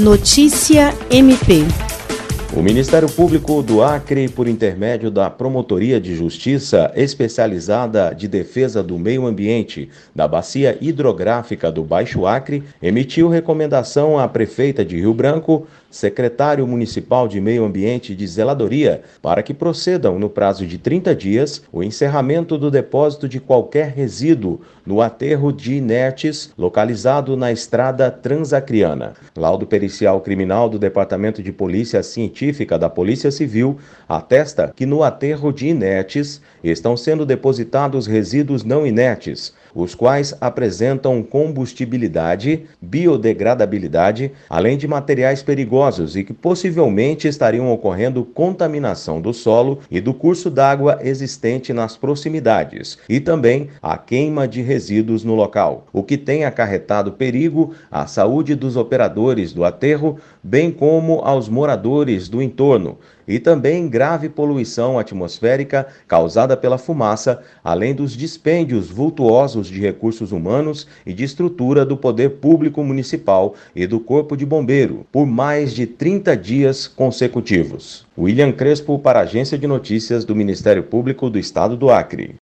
Notícia MP. O Ministério Público do Acre, por intermédio da Promotoria de Justiça Especializada de Defesa do Meio Ambiente da Bacia Hidrográfica do Baixo Acre, emitiu recomendação à prefeita de Rio Branco, secretário municipal de Meio Ambiente de Zeladoria, para que procedam, no prazo de 30 dias, o encerramento do depósito de qualquer resíduo no aterro de inertes localizado na estrada transacriana. Laudo pericial criminal do Departamento de Polícia Científica científica da Polícia Civil atesta que no aterro de inertes estão sendo depositados resíduos não inertes, os quais apresentam combustibilidade, biodegradabilidade, além de materiais perigosos e que possivelmente estariam ocorrendo contaminação do solo e do curso d'água existente nas proximidades, e também a queima de resíduos no local, o que tem acarretado perigo à saúde dos operadores do aterro, bem como aos moradores do entorno, e também grave poluição atmosférica causada pela fumaça, além dos dispêndios vultuosos de recursos humanos e de estrutura do poder público municipal e do Corpo de Bombeiro, por mais de 30 dias consecutivos. William Crespo para a Agência de Notícias do Ministério Público do Estado do Acre.